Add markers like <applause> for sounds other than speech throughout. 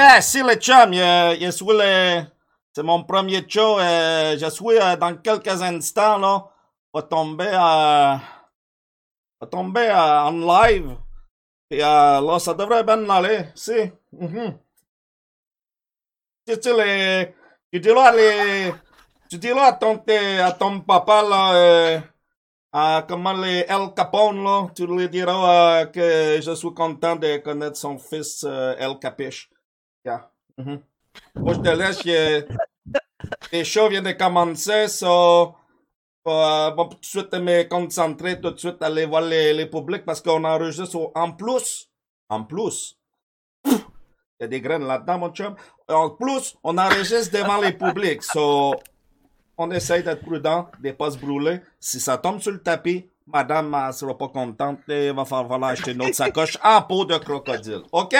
Yeah, si le chum, je, je suis le... C'est mon premier show. euh, je suis euh, dans quelques instants, là. Va tomber à... Va tomber euh, en live. Et euh, là, ça devrait bien aller. Si. Mhm. Tu, tu, les... Tu diras les... Tu diras à ton, à ton papa, là... euh, à comment les El Capone, là. Tu lui diras euh, que je suis content de connaître son fils euh, El Capiche. Yeah. Mhm. Moi, je te laisse. Les shows viennent de commencer, so, euh, bon, tout de suite me concentrer, tout de suite aller voir les, les publics parce qu'on enregistre en plus. En plus. Il y a des graines là-dedans, mon chum. En plus, on enregistre devant les publics. So, on essaye d'être prudent, de pas se brûler. Si ça tombe sur le tapis, madame ne sera pas contente. Il va falloir acheter une autre sacoche en peau de crocodile. OK?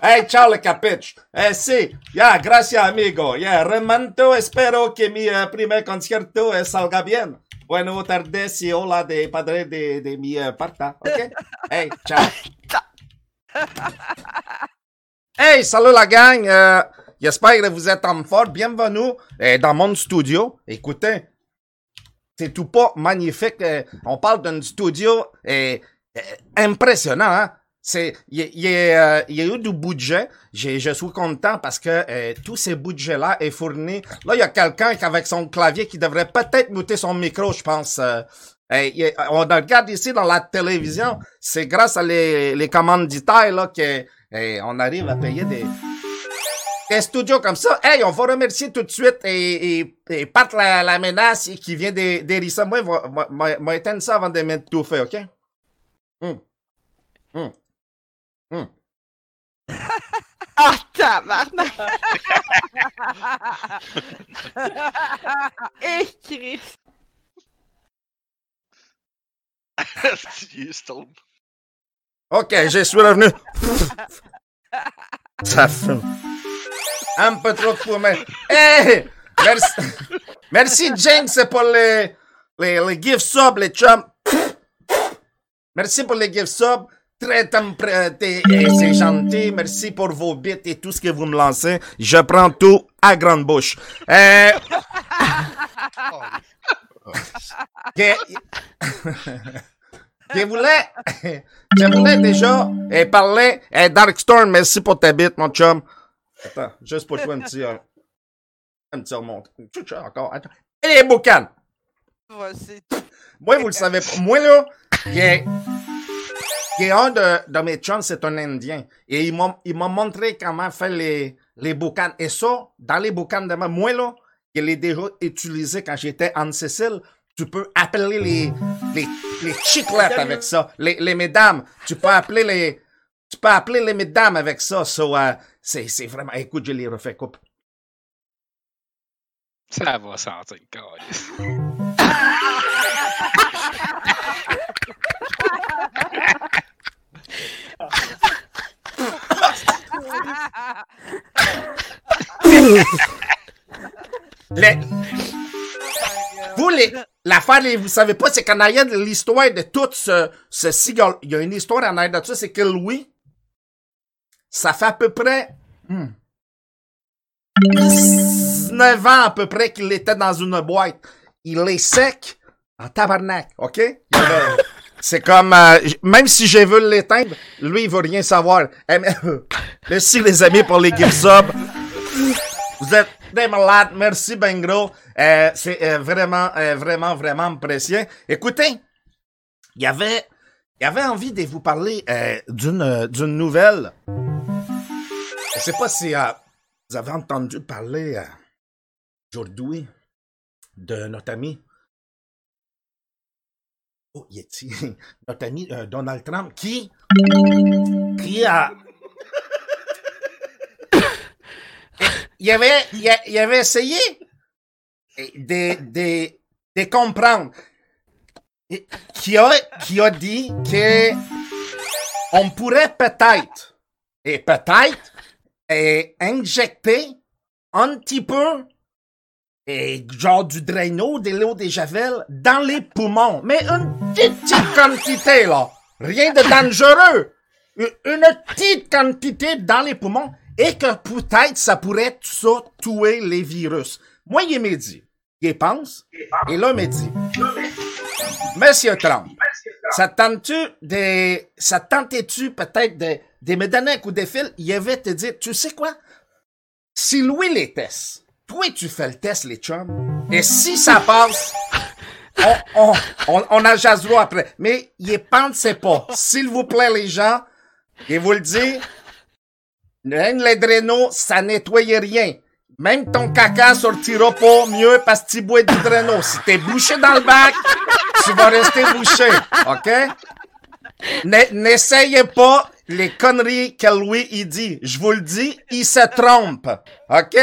Hey, ciao le capiche. Eh, si. Ya, gracias, amigo. Ya, remanto, espero que mi eh, primer concierto eh, salga bien. Bueno, tardes y hola de padre de, de mi eh, parta. OK? Hey, ciao. Hey, salut la gang. Euh, J'espère que vous êtes en forme. Bienvenue dans mon studio. Écoutez, c'est tout pas magnifique. euh, on parle d'un studio euh, impressionnant. Hein? C'est, euh, il y a eu du budget. Je suis content parce que tous ces budgets-là est fourni. Là, il y a quelqu'un qui avec son clavier qui devrait peut-être muter son micro, je pense. on regarde ici dans la télévision, c'est grâce à les, les commanditaires là que on arrive à payer des, des studios comme ça. Hey, on va remercier tout de suite et, et, et Pat la, la menace qui vient ça. Moi, va, va éteindre ça avant de mettre tout fait, OK? Hum. Hum. Hum. <laughs> Ah, tabarnak! <laughs> Et <laughs> stone. OK, je suis revenu. Ça fume. Un peu trop de fumée. Hey! Merci, merci James pour les, les, les gift subs, les chums. Merci pour les gift subs. Très t'es- eh, c'est gentil. Merci pour vos bits et tout ce que vous me lancez. Je prends tout à grande bouche. Euh, que- je voulais, je voulais déjà eh, parler. Eh, Darkstorm, merci pour ta bite, mon chum. Attends, juste pour toi un petit, euh, un petit remonte. Encore, attends. Et les boucanes. Moi, vous le savez pas. Moi, là, il est, il est un de, de mes chums, c'est un Indien. Et il m'a, il m'a montré comment faire les, les boucanes. Et ça, dans les boucanes de ma, moi, là, je l'ai déjà utilisé quand j'étais en Sicile. Tu peux appeler les, les, les chiclettes avec ça. Les, les mesdames. Tu peux appeler les, tu peux appeler les mesdames avec ça. So, euh, c'est, vraiment, écoute, je les refais coupe. Ça va sentir. Les, vous, les, l'affaire, les- vous savez pas, c'est qu'en arrière de l'histoire de tout ce, ce il y a une histoire en arrière de ça, c'est que Louis, ça fait à peu près, hmm, 19 ans à peu près qu'il était dans une boîte. Il est sec en tabarnak, OK? <laughs> C'est comme, euh, même si je veux l'éteindre, lui, il veut rien savoir. Eh, <laughs> Merci les amis pour les gift subs. Vous êtes des malades. Merci, ben gros. Euh, c'est euh, vraiment, vraiment, vraiment précieux. Écoutez, il y avait, il avait envie de vous parler euh, d'une, euh, d'une nouvelle. Je sais pas si euh, vous avez entendu parler aujourd'hui de <laughs> notre ami. Oh, Yeti. Notre ami Donald Trump qui, qui a, il avait, il avait essayé de, de, de comprendre. Qui a, qui a dit que on pourrait peut-être, et peut-être, et injecter un petit peu, et genre du Drano, de l'eau de Javel, dans les poumons. Mais une petite, quantité, là. Rien de dangereux. Une- petite quantité dans les poumons. et que peut-être ça pourrait ça tuer les virus. Moi, il me dit, il pense, et là, il me dit, Monsieur Trump, ça tente-tu de, ça tentait-tu peut-être de, de me donner un coup de fil? Il avait te dire, tu sais quoi? Si Louis les tests, toi tu fais le test, les chums, et si ça passe, on, on, on, on en jasera après. Mais il pensez pas. S'il vous plaît, les gens, et vous le dis, les drainaux, ça nettoie rien. Même ton caca sortira pas mieux parce que tu bois du drainau. Si t'es bouché dans le bac, tu vas rester bouché. OK? N'essayez pas les conneries que Louis il dit. Je vous le dis, il se trompe. OK?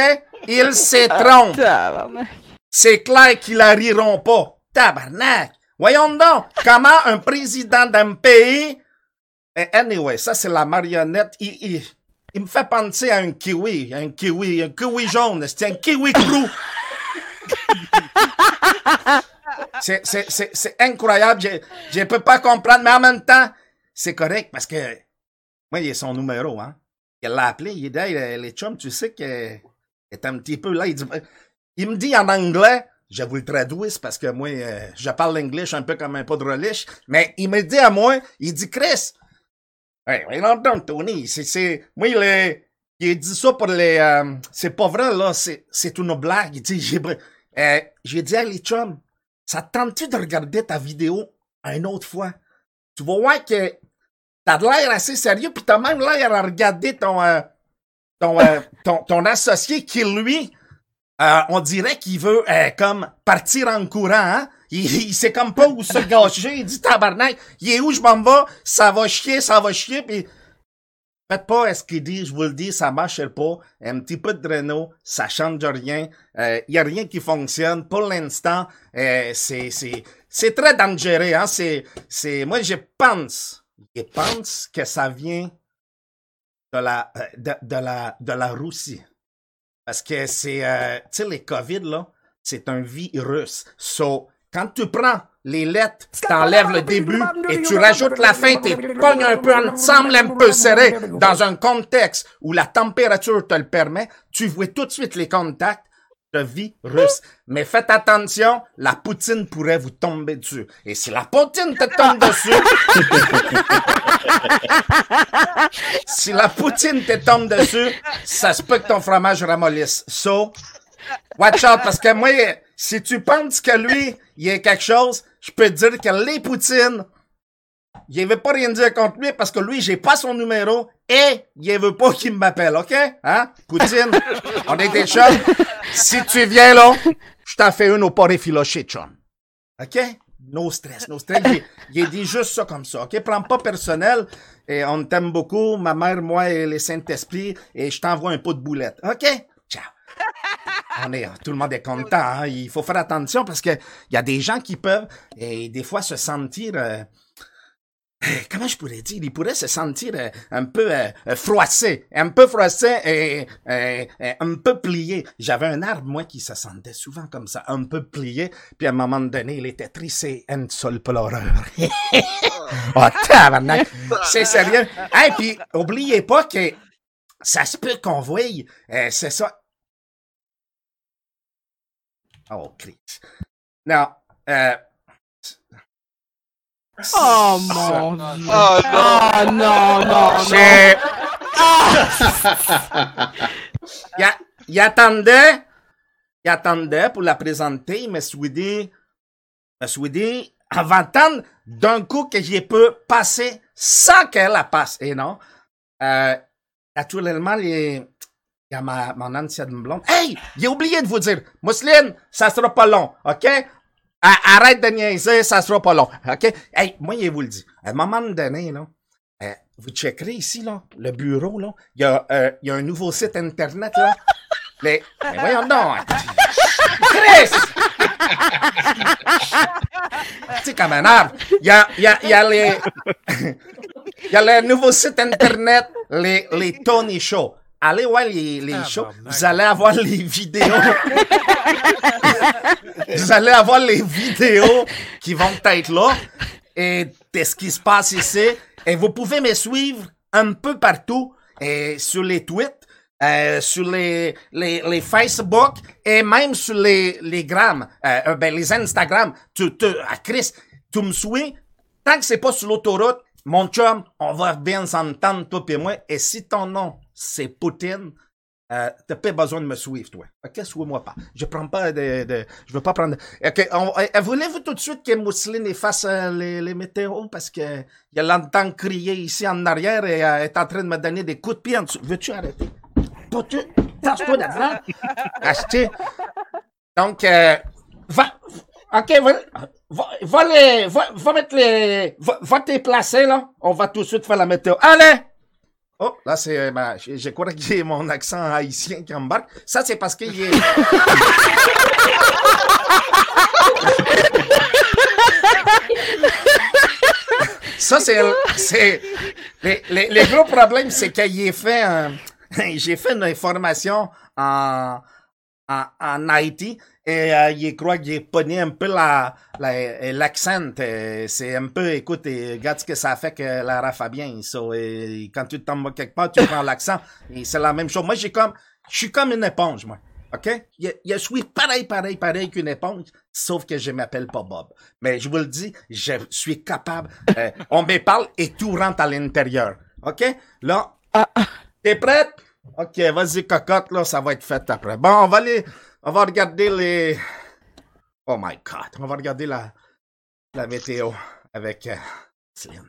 Il se trompe. Tabarnak. C'est clair qu'ils la riront pas. Tabarnak! Voyons donc, comment un président d'un pays... Eh, Anyway, ça c'est la marionnette. Il, il, il me fait penser à un kiwi, un kiwi, un kiwi jaune. C'est un kiwi crew. <laughs> c'est, incroyable. Je, je peux pas comprendre, mais en même temps, c'est correct parce que moi, il est son numéro, hein. Il l'a appelé, il dit, Hey, les chums, tu sais que est un petit peu là. Il, me dit en anglais, je vous le traduis parce que moi, euh, je parle l'anglais un peu comme un peu de relish, mais il me dit à moi, il dit, Chris, hey, non, Tony, c'est, moi, il est, il dit ça pour les, euh, c'est pas vrai, là, c'est, une blague. Il dit, j'ai, euh, dit à les chums, ça te tente-tu de regarder ta vidéo une autre fois? Tu vas voir que t'as de l'air assez sérieux, puis t'as même l'air à regarder ton, euh, ton, euh, <laughs> ton, ton associé qui, lui, euh, on dirait qu'il veut euh, comme partir en courant, hein? Il, <laughs> il sait comme pas où se gâcher. Il dit tabarnak, il est où je m'en vais? Ça va chier, ça va chier, puis faites pas ce qu'il dit, je vous le dis, ça marche pas. Un petit peu de Renault, ça change rien. Il y a rien qui fonctionne. Pour l'instant, euh, c'est, c'est, c'est très dangereux, hein? C'est, c'est, moi, je pense, je pense que ça vient de la, euh, de la, de la Russie. Parce que c'est, euh, tu sais, les COVID, là, c'est un virus. So, quand tu prends les lettres, t'enlèves le début et tu rajoutes la fin, t'es pognes un peu ensemble, un peu serré, dans un contexte où la température te le permet, tu vois tout de suite les contacts de virus. Mais faites attention, la poutine pourrait vous tomber dessus. Et si la poutine te tombe dessus, <laughs> si la poutine te tombe dessus, ça se peut que ton fromage ramollisse. So, watch out, parce que moi, si tu penses que lui, il y a quelque chose, je peux te dire que les poutines, il veut pas rien dire contre lui parce que lui, j'ai pas son numéro et il veut pas qu'il m'appelle, ok? Hein? Poutine, on est des chums. Si tu viens là, je t'en fais une au porc effiloché, chum. OK? No stress, no stress. Il, dit juste ça comme ça, OK? Prends pas personnel. Et on t'aime beaucoup, ma mère, moi et les Saint-Esprit, et je t'envoie un pot de boulettes. OK? Tout le monde est content. hein. Il faut faire attention parce que il y a des gens qui peuvent, et des fois, se sentir... euh, comment je pourrais dire, il pourrait se sentir euh, un peu euh, froissé, un peu froissé et un peu plié. J'avais un arbre, moi, qui se sentait souvent comme ça, un peu plié, puis à un moment donné, il était triste et un seul pleureur. <laughs> oh, tabarnak! C'est sérieux? Et puis, oubliez pas que ça se peut qu'on voie, euh, c'est ça. Oh, Christ. Non, euh, Oh mon dieu. Oh non! Oh non, non, non. C'est. il, a- il <laughs> attendait. Il attendait pour la présenter. Je me suis dit. Avant d'attendre d'un coup que j'y peux passer sans qu'elle la passe. Et non? Euh, naturellement, les. Il y a ma, mon ancienne blonde. Hey! J'ai oublié de vous dire. Mousseline, ça sera pas long. OK? Arrête de niaiser, ça sera pas long. OK? Hey, moi, je vous le dis. À un moment donné, là, euh, vous checkerez ici, là, le bureau, là. Il y, a, euh, y a un nouveau site Internet, là. Les... Mais voyons donc. Chris! tu sais, comme un arbre. Il y a, y a, y a les... <laughs> il y a le nouveau site Internet, les, les Tony Show. Allez voir les, les shows. Vous allez avoir les vidéos. <laughs> vous allez avoir les vidéos qui vont être là et de ce qui se passe ici. Et vous pouvez me suivre un peu partout et sur les tweets. euh, sur les, les, les Facebook et même sur les, les Gram, euh, euh, ben, les Instagram. Tu, tu, à Chris, tu me suis, tant que c'est pas sur l'autoroute, mon chum, on va bien s'entendre, toi et moi. Et si ton nom, c'est Poutine, euh, t'as pas besoin de me suivre, toi. Ok, suis-moi pas. Je prends pas de, de je veux pas prendre. Ok, on- euh, voulez-vous tout de suite que Mousseline efface euh, les, les météos? Parce que il l'entend crier ici en arrière et euh, est en train de me donner des coups de pied en dessous. Veux-tu arrêter? Peux-tu? Tasse-toi de là. <laughs> Acheter. Donc, euh, va, ok, va, va, va les, va, va mettre les, va, va te placer, là. On va tout de suite faire la météo. Allez! Oh, là, c'est, ben, je, crois que j'ai <laughs> mon accent haïtien qui embarque. Ça, c'est parce qu'il est... Ça, c'est, c'est, les gros problèmes, c'est qu'il est fait un, <laughs> j'ai fait une formation en, en, en Haïti et euh, il croit qu'il est pogné un peu la, la- l'accent. euh, c'est un peu, écoute, et regarde ce que ça fait que Lara Fabien. So, et quand tu tombes quelque part, tu prends l'accent. Et c'est la même chose. Moi, j'ai comme, je suis comme une éponge, moi. OK? Je, je suis pareil, pareil, pareil qu'une éponge, sauf que je m'appelle pas Bob. Mais je vous le dis, je suis capable. euh, on me parle et tout rentre à l'intérieur. OK? Là, T'es prête? Ok, vas-y, cocotte, là, ça va être fait après. Bon, on va aller, on va regarder les... Oh my God, on va regarder la, la météo avec euh, Céline.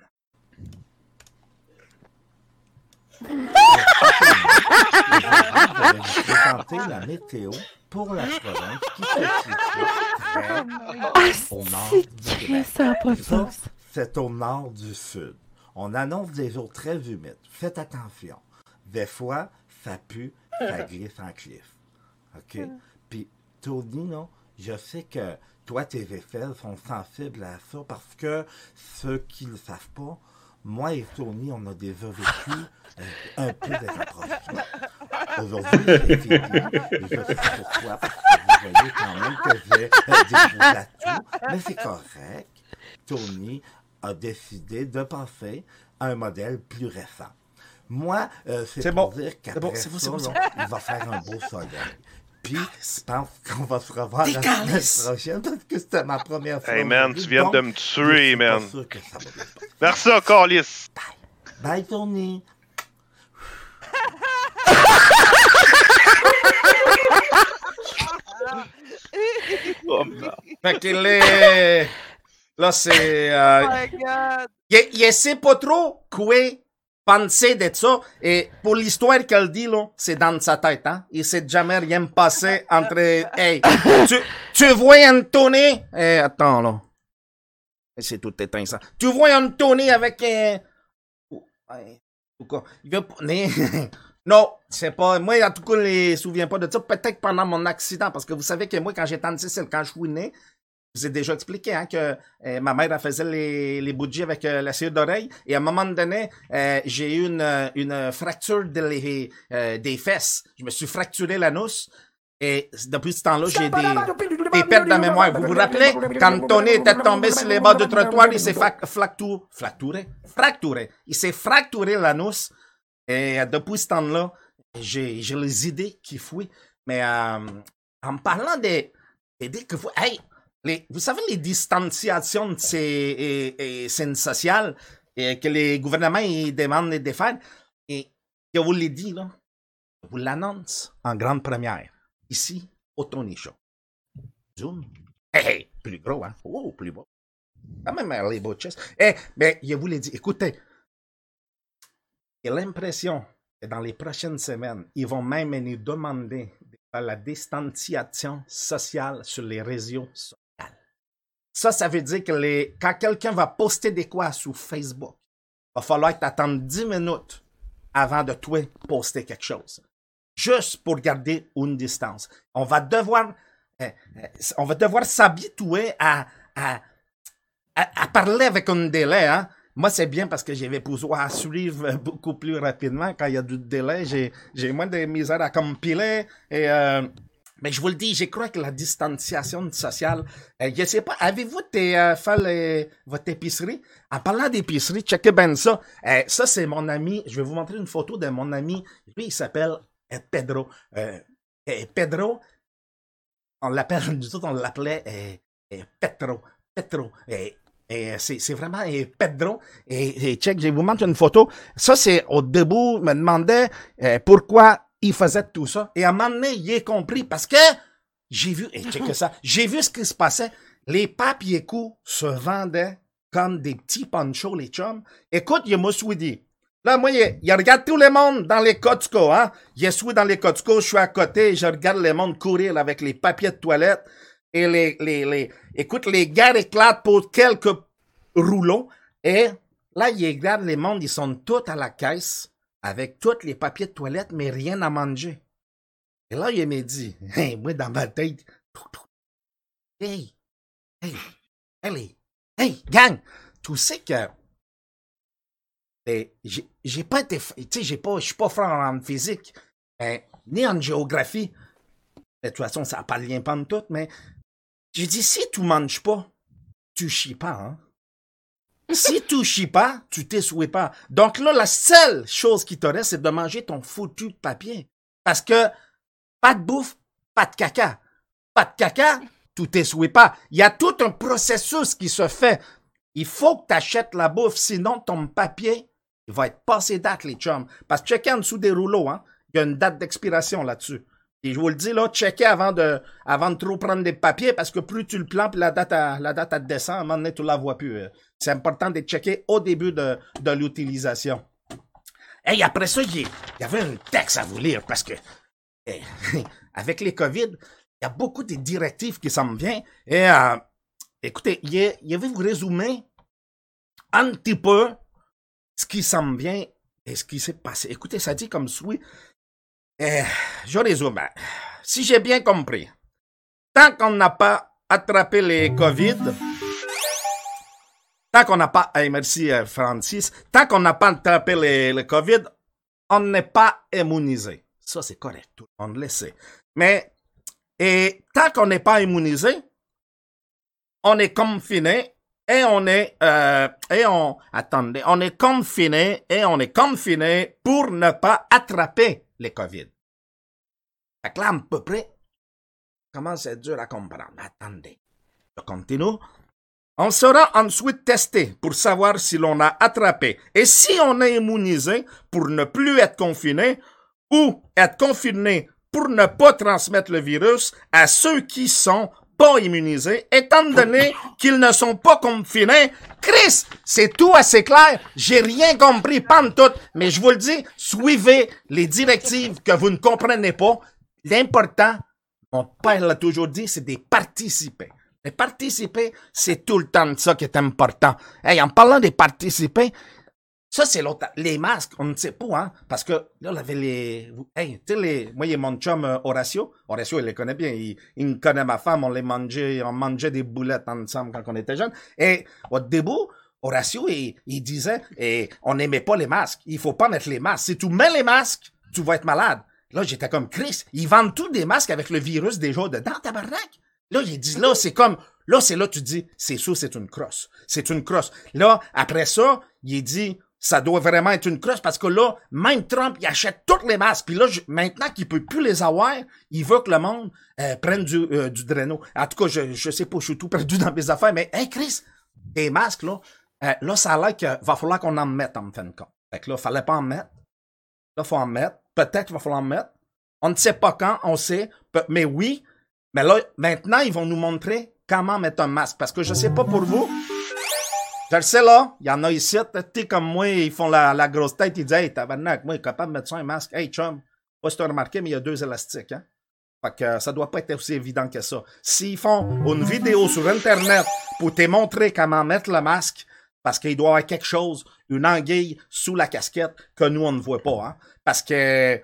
Présenter la météo pour la province qui se situe très au nord du Québec. Ça c'est au nord du sud. On annonce des jours très humides. Faites attention. Des fois, ça pue, ça <laughs> glisse en cliff. OK? Tony, là, je sais que toi, tes aisselles sont sensibles à ça parce que ceux qui ne le savent pas, moi et Tony, on a déjà vécu un peu des rapprochements. Aujourd'hui, c'est fini. Et je sais pourquoi, parce que vous voyez quand même que j'ai euh, des bouts d'atouts, mais c'est correct. Tony a décidé de passer à un modèle plus récent. Moi, euh, c'est pour bon. dire qu'après bon, ça, bon, il va faire un beau soleil. Puis, je pense qu'on va se revoir la semaine prochaine parce que c'était ma première fois. Hey man, tu viens de me tuer, man. sûr que ça va bien se passer. Merci, Calis. Bye, Tony. Oh, merde. Fait qu'il est... Là, c'est... euh, Oh my god! Il, il sait pas trop quoi? Penser de ça. Et pour l'histoire qu'elle dit, là, c'est dans sa tête, hein. Il s'est jamais rien passé entre, hey, tu, tu vois Anthony? Eh, attends, là. C'est tout éteint, ça. Tu vois Anthony avec, euh? Il veut <laughs> non, c'est pas, moi, en tout cas, je me souviens pas de ça. Peut-être pendant mon accident, parce que vous savez que moi, quand j'étais en Sicile, quand je suis né, vous ai déjà expliqué hein, que euh, ma mère faisait les, bougies avec euh, la cire d'oreille et à un moment donné, euh, j'ai eu une, fracture de des fesses. Je me suis fracturé l'anus et depuis ce temps-là, j'ai des, pertes de mémoire. Vous vous rappelez quand Tony était tombé sur les bords du trottoir, il s'est fa- fractu- fracturé, fracturé. Il s'est fracturé l'anus et depuis ce temps-là, j'ai les idées qui fouillent. Mais en parlant des idées que vous... les, vous savez, les distanciations de ces et, et scènes sociales que les gouvernements ils demandent de faire, et je vous l'ai dit, là, je vous l'annonce en grande première, ici, au Tony Show. Zoom. Hey, hey, plus gros, hein? Oh, plus beau. Quand même, les beaux. Eh, mais je vous l'ai dit, écoutez, j'ai l'impression que dans les prochaines semaines, ils vont même nous demander de faire la distanciation sociale sur les réseaux sociaux. Ça, ça veut dire que quand quelqu'un va poster des quoi sur Facebook, va falloir t'attendre 10 minutes avant de toi poster quelque chose. Juste pour garder une distance. On va devoir, euh, euh, s'habituer à, parler avec un délai, hein. Moi, c'est bien parce que je vais pouvoir suivre <laughs> beaucoup plus rapidement. Quand il y a du délai, j'ai, j'ai moins de misère à compiler. Et, euh, mais je vous le dis, je crois que la distanciation sociale, euh, je sais pas, avez-vous euh, fait votre épicerie? En parlant d'épicerie, checkez bien ça. Euh, ça, c'est mon ami, je vais vous montrer une photo de mon ami. Lui, il s'appelle Pedro, euh, Pedro, on l'appelle, <laughs> nous autres, on l'appelait Petro, Petro. c'est vraiment Pedro. Et, et check, je vous montrer une photo. Ça, c'est au début, me demandait eh, pourquoi il faisait tout ça. Et à un moment donné, il est compris parce que j'ai vu, et check ça, <laughs> j'ai vu ce qui se passait. Les papiers coups se vendaient comme des petits ponchos, les chums. Écoute, il me suis dit, Là, moi, il, il regarde tout le monde dans les Costco, hein. Il suis dans les Costco, je suis à côté, je regarde le monde courir avec les papiers de toilette. Et les, les, les, écoute, les gars éclatent pour quelques rouleaux. Et là, il regarde les mondes, ils sont tous à la caisse avec tous les papiers de toilette, mais rien à manger. Et là, il me dit, <laughs> hey, moi, dans ma tête, hey, hey, hey, hey, gang, tu sais que et j'ai pas été, tu sais, j'ai pas, je suis pas fort en physique, mais, ni en géographie. De toute façon, ça n'a pas de lien pas tout, mais j'ai dit, si tu manges pas, tu chies pas, hein. Si tu chies pas, tu t'essoues pas. Donc là, la seule chose qui te reste, c'est de manger ton foutu papier. Parce que, pas de bouffe, pas de caca. Pas de caca, tu t'essoues pas. Il y a tout un processus qui se fait. Il faut que tu achètes la bouffe, sinon ton papier, il va être passé date, les chums. Parce que checker en dessous des rouleaux, hein, il y a une date d'expiration là-dessus. Et je vous le dis, là, checker avant de, avant de trop prendre des papiers, parce que plus tu le plans, plus la date, à, la date, elle descend, à un moment donné, tu la vois plus. euh. C'est important de checker au début de, de l'utilisation. Et après ça, il y, avait un texte à vous lire, parce que, <laughs> avec les COVID, il y a beaucoup de directives qui s'en viennent. Et, euh, écoutez, il y avait vous résumer un petit peu ce qui s'en vient et ce qui s'est passé. Écoutez, ça dit comme suit. Eh, je résume. Si j'ai bien compris, tant qu'on n'a pas attrapé les COVID, tant qu'on n'a pas, eh, merci euh, Francis, tant qu'on n'a pas attrapé les, le COVID, on n'est pas immunisé. Ça, c'est correct. Monde le sait. Mais, et tant qu'on n'est pas immunisé, on est confiné et on est euh, et on attendez, on est confiné et on est confiné pour ne pas attraper les COVID. Fait que là, à peu près, comment c'est dur à comprendre. Attendez, je continue. On sera ensuite testé pour savoir si l'on a attrapé et si on est immunisé pour ne plus être confiné ou être confiné pour ne pas transmettre le virus à ceux qui sont pas immunisés, étant donné qu'ils ne sont pas confinés. Chris, c'est tout assez clair. J'ai rien compris, tout, mais je vous le dis, suivez les directives que vous ne comprenez pas. L'important, mon père l'a toujours dit, c'est de participer. De participer, c'est tout le temps de ça qui est important. Hey, en parlant de participer, ça, c'est l'autre. Les masques, on ne sait pas, hein, parce que là, on avait les... Hey, tu sais, les... moi, il y a mon chum euh, Horacio. Horacio, il les connaît bien. Il, il me connaît ma femme. On les mangeait, on mangeait des boulettes ensemble quand on était jeunes. Et au début, Horacio, il, il disait, et on n'aimait pas les masques. Il faut pas mettre les masques. Si tu mets les masques, tu vas être malade. Là, j'étais comme Chris. Ils vendent tous des masques avec le virus déjà dedans, tabarnak. Là, il dit, là, c'est comme, là, c'est là, tu dis, c'est sûr, c'est une crosse. C'est une crosse. Là, après ça, il dit, ça doit vraiment être une crosse parce que là, même Trump, il achète toutes les masques. Puis là, maintenant qu'il peut plus les avoir, il veut que le monde euh, prenne du, euh, du Drano. En tout cas, je, je sais pas, je suis tout perdu dans mes affaires, mais hey Chris, des masques, là, euh, là, ça a l'air qu'il va falloir qu'on en mette en fin de compte. Fait que là, fallait pas en mettre. Là, faut en mettre. Peut-être qu'il va falloir en mettre. On ne sait pas quand, on sait. Mais oui. Mais là, maintenant, ils vont nous montrer comment mettre un masque. Parce que je sais pas pour vous. Je le sais, là. Il y en a ici, sais, comme moi, ils font la, la grosse tête. Ils disent, hey, tabarnak, moi, il est capable de mettre ça un masque. Hey, chum. Pas si tu as remarqué, mais il y a deux élastiques, hein. Fait que ça doit pas être aussi évident que ça. S'ils font une vidéo sur Internet pour te montrer comment mettre le masque, parce qu'il doit y avoir quelque chose, une anguille sous la casquette que nous, on ne voit pas, hein. Parce que,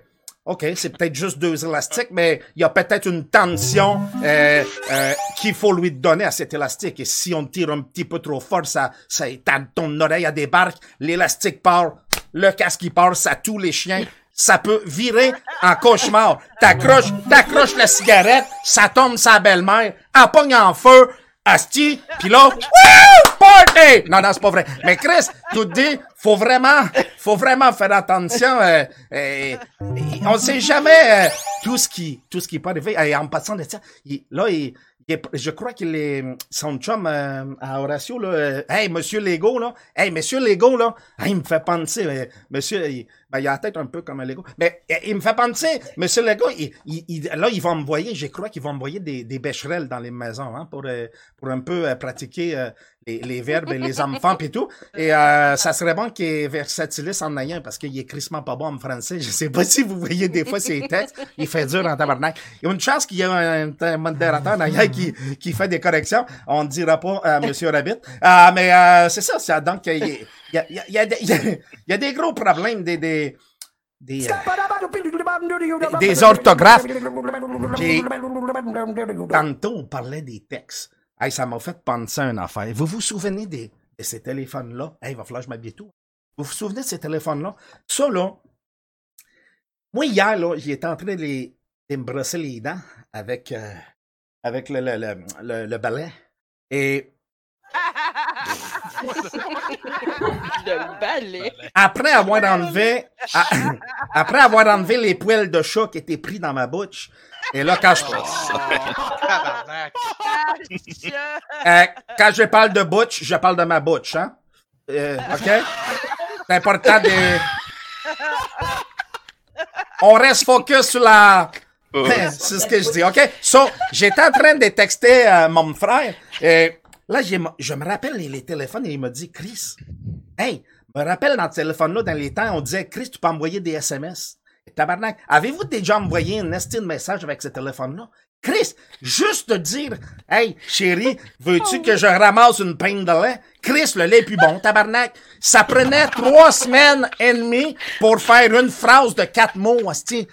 OK, c'est peut-être juste deux élastiques, mais il y a peut-être une tension euh, euh, qu'il faut lui donner à cet élastique. Et si on tire un petit peu trop fort, ça, ça ta- ton oreille à débarque, l'élastique part, le casque il part, ça tue les chiens. Ça peut virer en cauchemar. T'accroches, t'accroches la cigarette, ça tombe sa belle-mère, elle pogne en feu, asti, là, wouh, party! Non, non, c'est pas vrai. Mais Chris, tu te dis, faut vraiment, faut vraiment faire attention. euh, euh, on sait jamais euh, tout ce qui, tout ce qui peut arriver. Et en passant de ça, il- là, il, je crois qu'il est son chum euh, à Horatio là. euh, hey, Monsieur Lego là. Hey, Monsieur Lego là. Il me fait penser, euh, Monsieur, il, ben, il a la tête un peu comme un Lego. Mais euh, il me fait penser, Monsieur Lego. Il, il, là, il va m'envoyer. Je crois qu'il va m'envoyer des, des bécherelles dans les maisons, hein, pour euh, pour un peu euh, pratiquer euh, les, verbes et les enfants et tout. Et euh, ça serait bon qu'il est versatilis en ayant parce qu'il est crissement pas bon en français. Je sais pas si vous voyez des fois ses textes. Il fait dur en tabarnak. Il y a une chance qu'il y a un, modérateur d'ailleurs qui, qui fait des corrections. On ne dira pas à Monsieur Rabbit. Euh, mais euh, c'est ça. donc, il il y, a, des- gros problèmes, des... des euh, orthographes. Tantôt, on parlait des textes. Hey, ça m'a fait penser à une affaire. Vous vous souvenez des, de ces téléphones-là? Hey, il va falloir que je m'habille. Vous vous souvenez de ces téléphones-là? Ça, là, moi, hier, là, j'étais en train de, les, me brosser les dents avec, euh, avec le, le balai. Et Le balai. après avoir enlevé, après avoir enlevé les poils de chat qui étaient pris dans ma bouche, et là, quand je, Tabarnak. Euh, quand je parle de butch, je parle de ma butch, hein? Euh, OK? C'est important de... On reste focus sur la... <laughs> C'est ce que je dis, OK? So, j'étais en train de texter euh, mon frère. Et là, je me rappelle les, téléphones et il m'a dit, Chris, hey, me rappelle dans ce téléphone-là, dans les temps, on disait, Chris, tu peux envoyer des SMS. Tabarnak, avez-vous déjà envoyé un esti de message avec ce téléphone-là? Chris, juste te dire, hey, chérie, veux-tu que je ramasse une peine de lait? Chris, le lait est plus bon, tabarnak. Ça prenait trois semaines et demie pour faire une phrase de quatre mots, esti.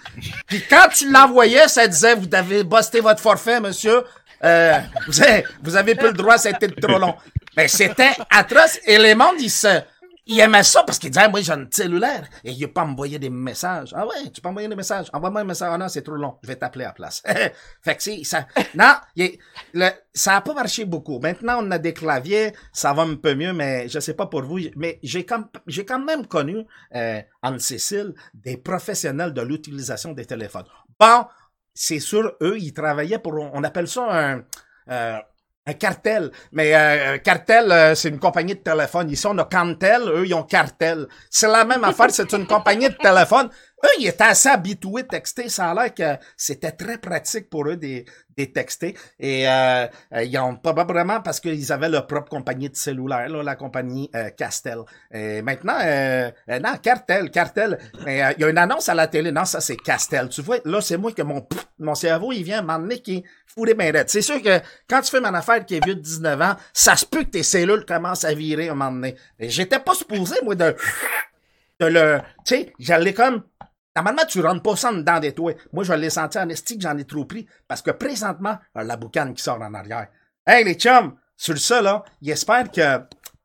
Puis quand tu l'envoyais, ça disait, vous avez busté votre forfait, monsieur. Euh, vous avez, vous avez plus le droit, c'était trop long. Mais c'était atroce. Et les mondes, ils se, ils aimaient ça parce qu'ils disaient, moi, j'ai un cellulaire. Et il a pas envoyé des messages. Ah ouais, tu peux envoyer des messages. Envoie-moi un message. Ah non, c'est trop long. Je vais t'appeler à la place. <laughs> fait que c'est, ça, non, il ça a pas marché beaucoup. Maintenant, on a des claviers. Ça va un peu mieux, mais je sais pas pour vous. Mais j'ai quand, j'ai quand même connu, euh, Anne-Cécile, des professionnels de l'utilisation des téléphones. Bon, c'est sûr, eux, ils travaillaient pour, on appelle ça un, euh, cartel. Mais euh, cartel, euh, c'est une compagnie de téléphone. Ici, on a Cantel, eux, ils ont cartel. C'est la même affaire, c'est une compagnie de téléphone. Eux, ils étaient assez habitués de texter. Ça a l'air que c'était très pratique pour eux des, des texter. Et euh, euh, ils ont probablement parce qu'ils avaient leur propre compagnie de cellulaire, là, la compagnie euh, Castel. Et maintenant, euh, euh, non, Cartel, Cartel. Euh, il y a une annonce à la télé. Non, ça, c'est Castel. Tu vois, là, c'est moi que mon, pff, mon cerveau, il vient m'emmener qui fourré raide. C'est sûr que quand tu fais mon affaire qui est vieux de 19 ans, ça se peut que tes cellules commencent à virer à un moment donné. J'étais pas supposé, moi, de, de le, tu sais, j'allais comme, Normalement, tu rentres pas ça dedans des toits. Moi, je l'ai senti en esti que j'en ai trop pris parce que présentement, a la boucane qui sort en arrière. Hey, les chums, sur ça, là, j'espère que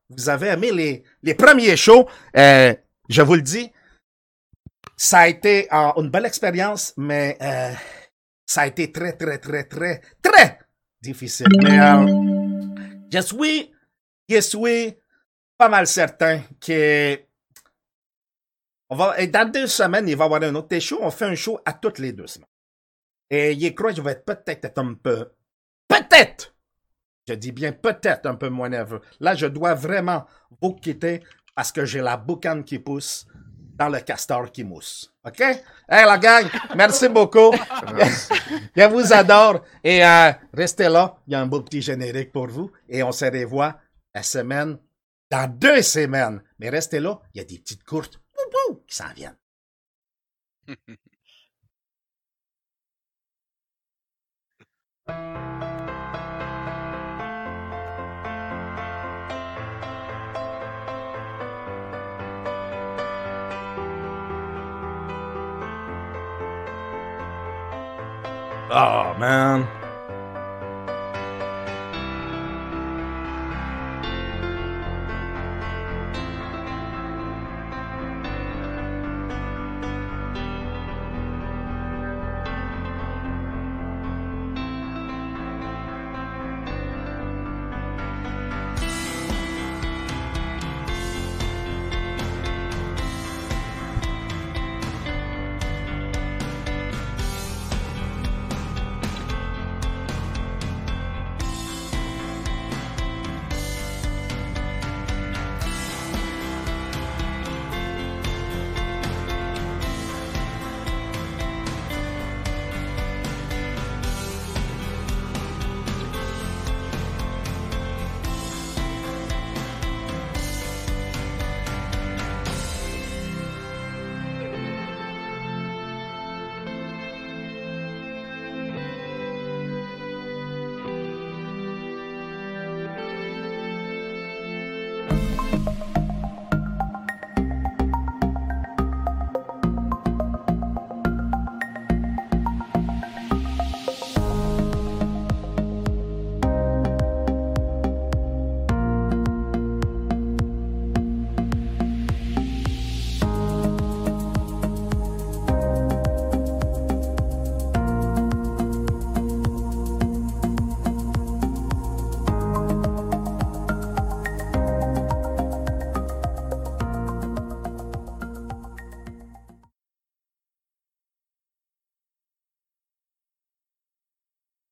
vous avez aimé les, les premiers shows. Euh, je vous le dis, ça a été euh, une belle expérience, mais euh, ça a été très, très, très, très, très difficile. Mais euh, je suis, je suis pas mal certain que on va, et dans deux semaines, il va y avoir un autre show. On fait un show à toutes les deux semaines. Et il croit que je vais être peut-être un peu, peut-être, je dis bien peut-être un peu moins nerveux. Là, je dois vraiment vous quitter parce que j'ai la boucane qui pousse dans le castor qui mousse. OK? Hey, la gang, merci <laughs> beaucoup. je vous adore. Et euh, restez là. Il y a un beau petit générique pour vous. Et on se revoit la semaine, dans deux semaines. Mais restez là. Il y a des petites courtes wouh, qui s'en viennent. Oh, man.